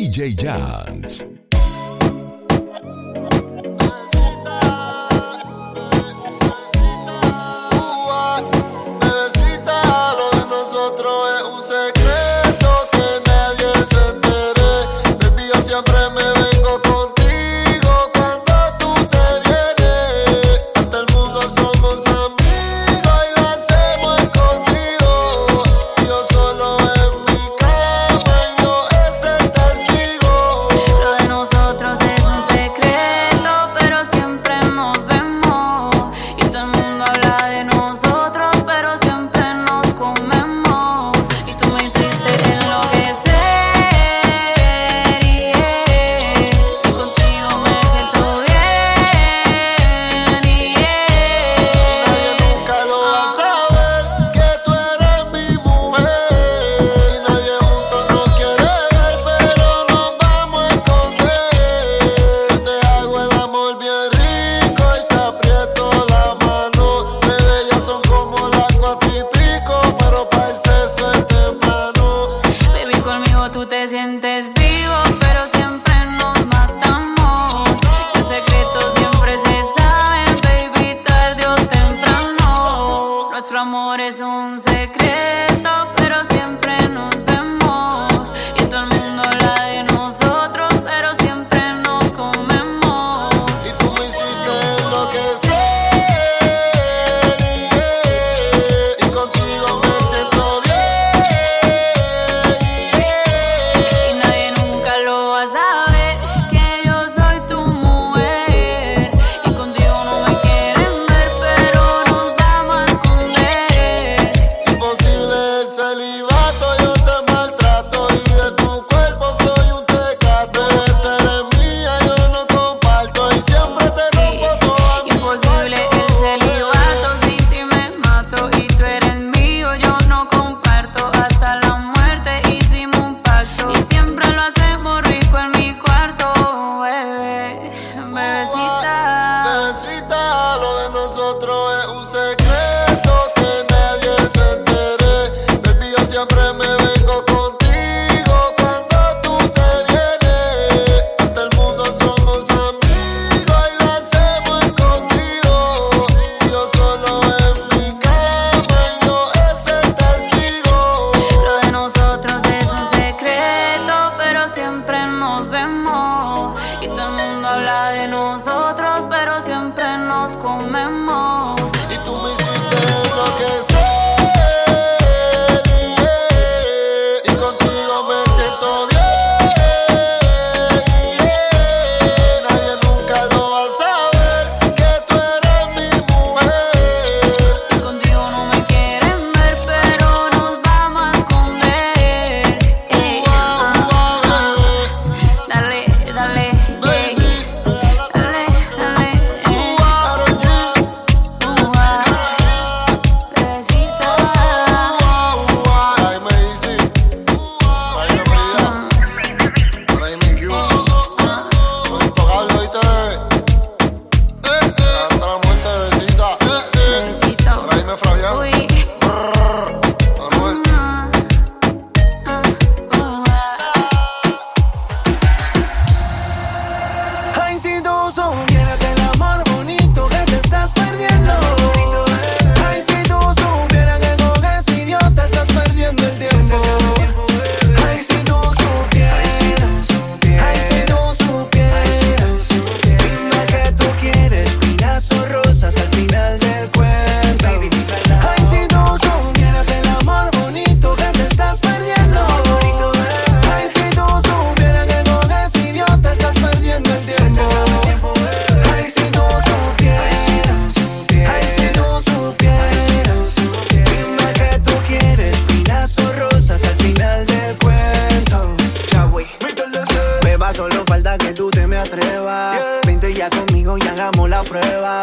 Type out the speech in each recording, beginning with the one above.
DJ Jans.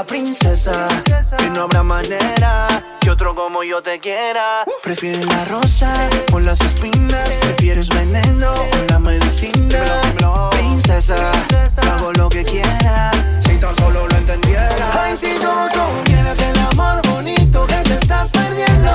princesa. Que no habrá manera que otro como yo te quiera. Uh. Prefieres la rosa con las espinas. Prefieres veneno con la medicina. Princesa, hago lo que quiera. Si tan solo lo entendiera. Ay, si no supieras el amor bonito que te estás perdiendo.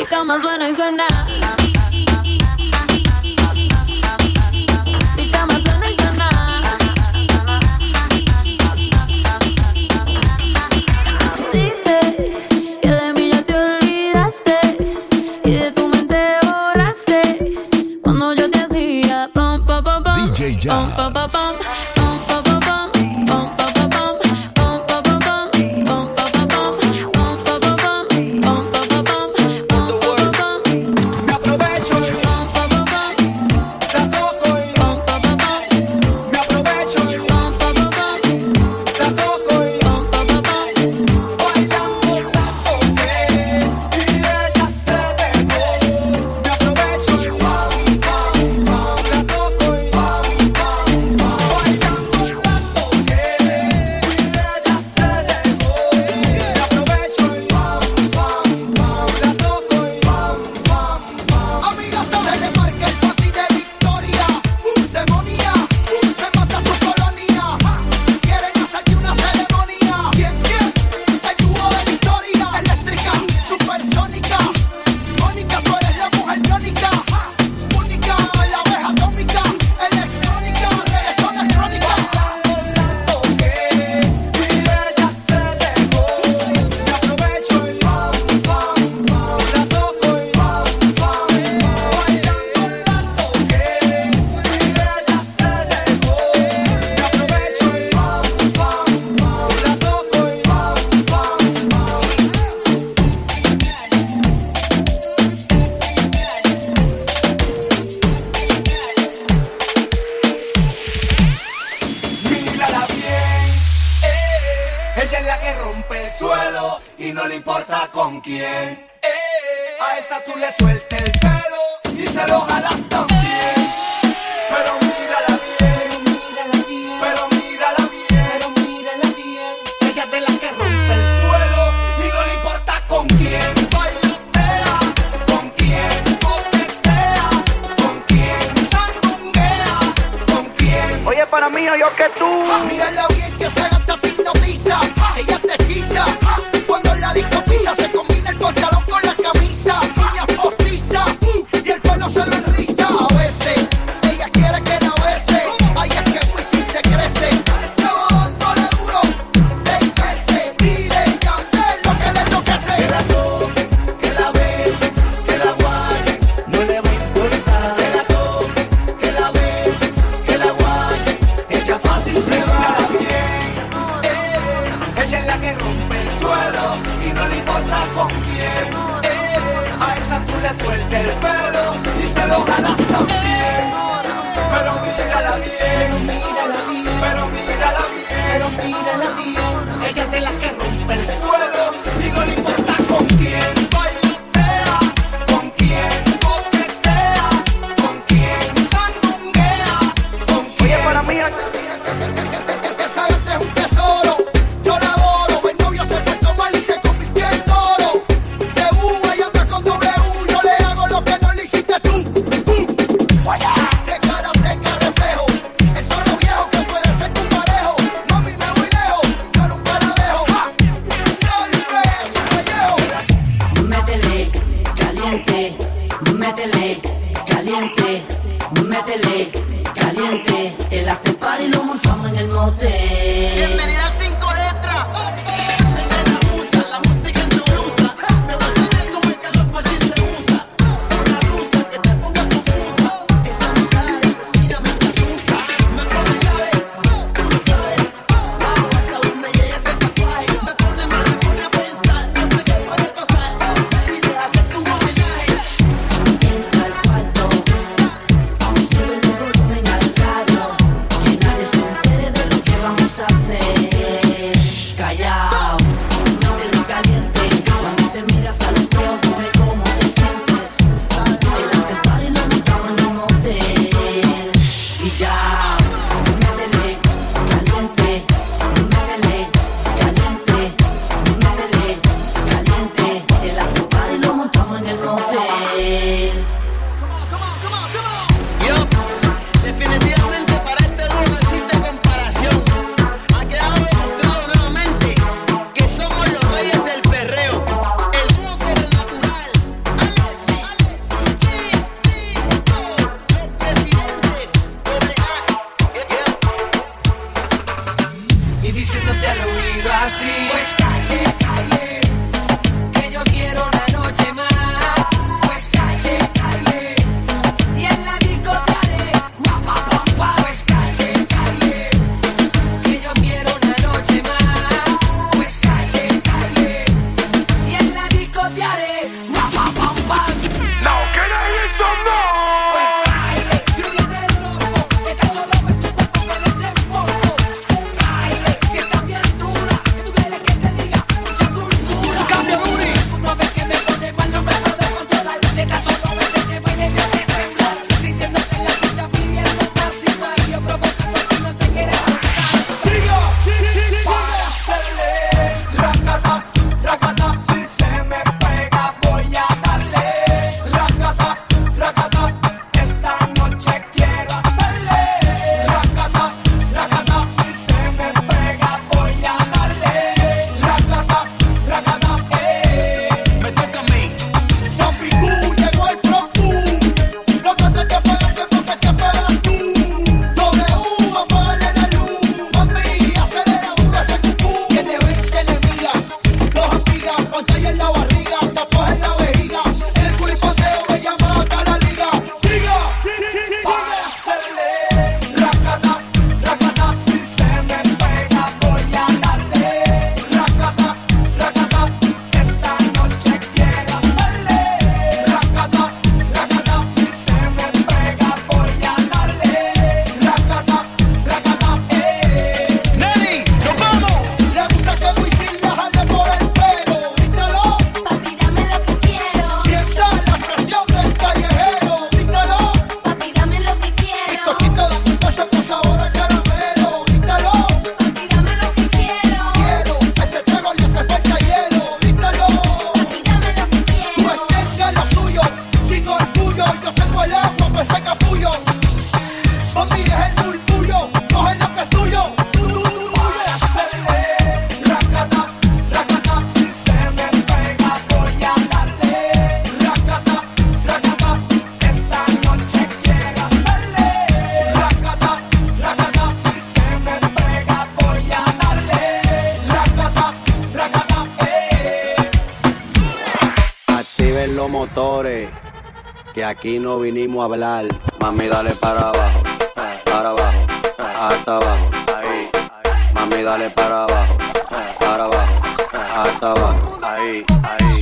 Mi cama suena y suena 58 Aquí no vinimos a hablar. Mami, dale para abajo, para abajo, hasta abajo. Ahí. Mami, dale para abajo, para abajo, hasta abajo. Ahí, ahí.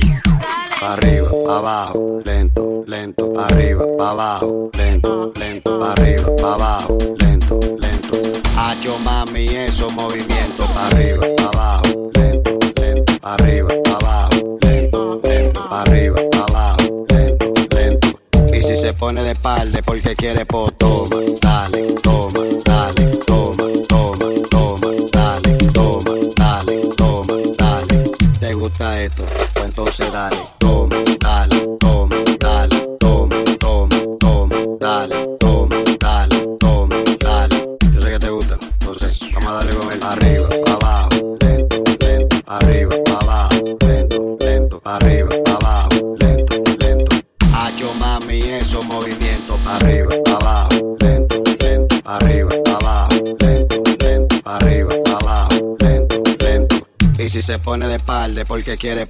Arriba, abajo, lento, lento, arriba, abajo, lento, lento, arriba, abajo, lento, lento. Hacho mami esos movimientos, arriba, abajo, lento, lento, arriba, pa de palde porque quiere poto. Dale, toma, que quiere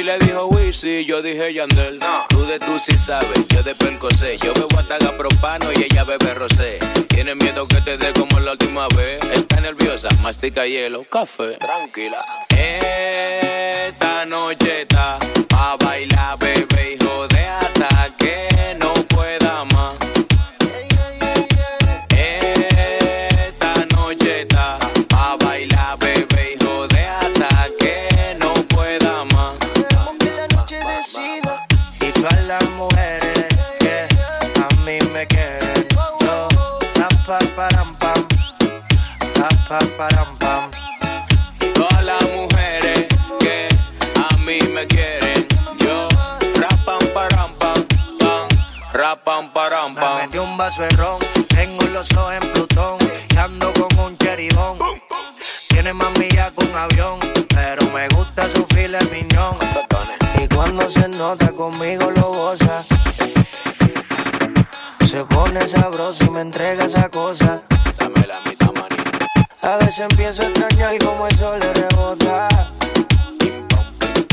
Nicky le dijo Wisi, yo dije Yandel. No. Tú de tú sí sabes, yo de percosé. Yo bebo hasta propano y ella bebe rosé. Tiene miedo que te dé como la última vez. Está nerviosa, mastica hielo, café. Tranquila. Esta noche está a bailar, bebé. A veces empiezo a extrañar como el sol le rebota.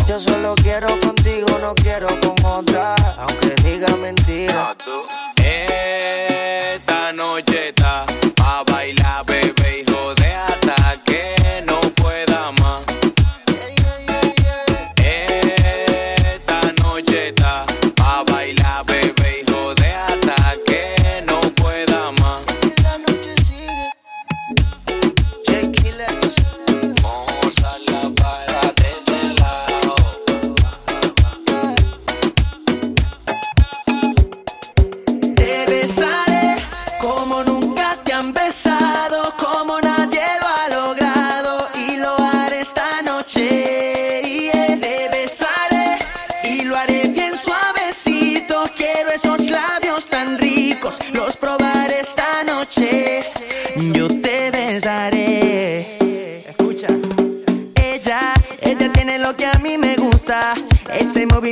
Yo solo quiero contigo, no quiero con otra, aunque diga mentira. Esta noche está a bailar, bebé.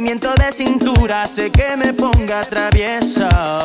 movimiento de cintura hace que me ponga traviesa.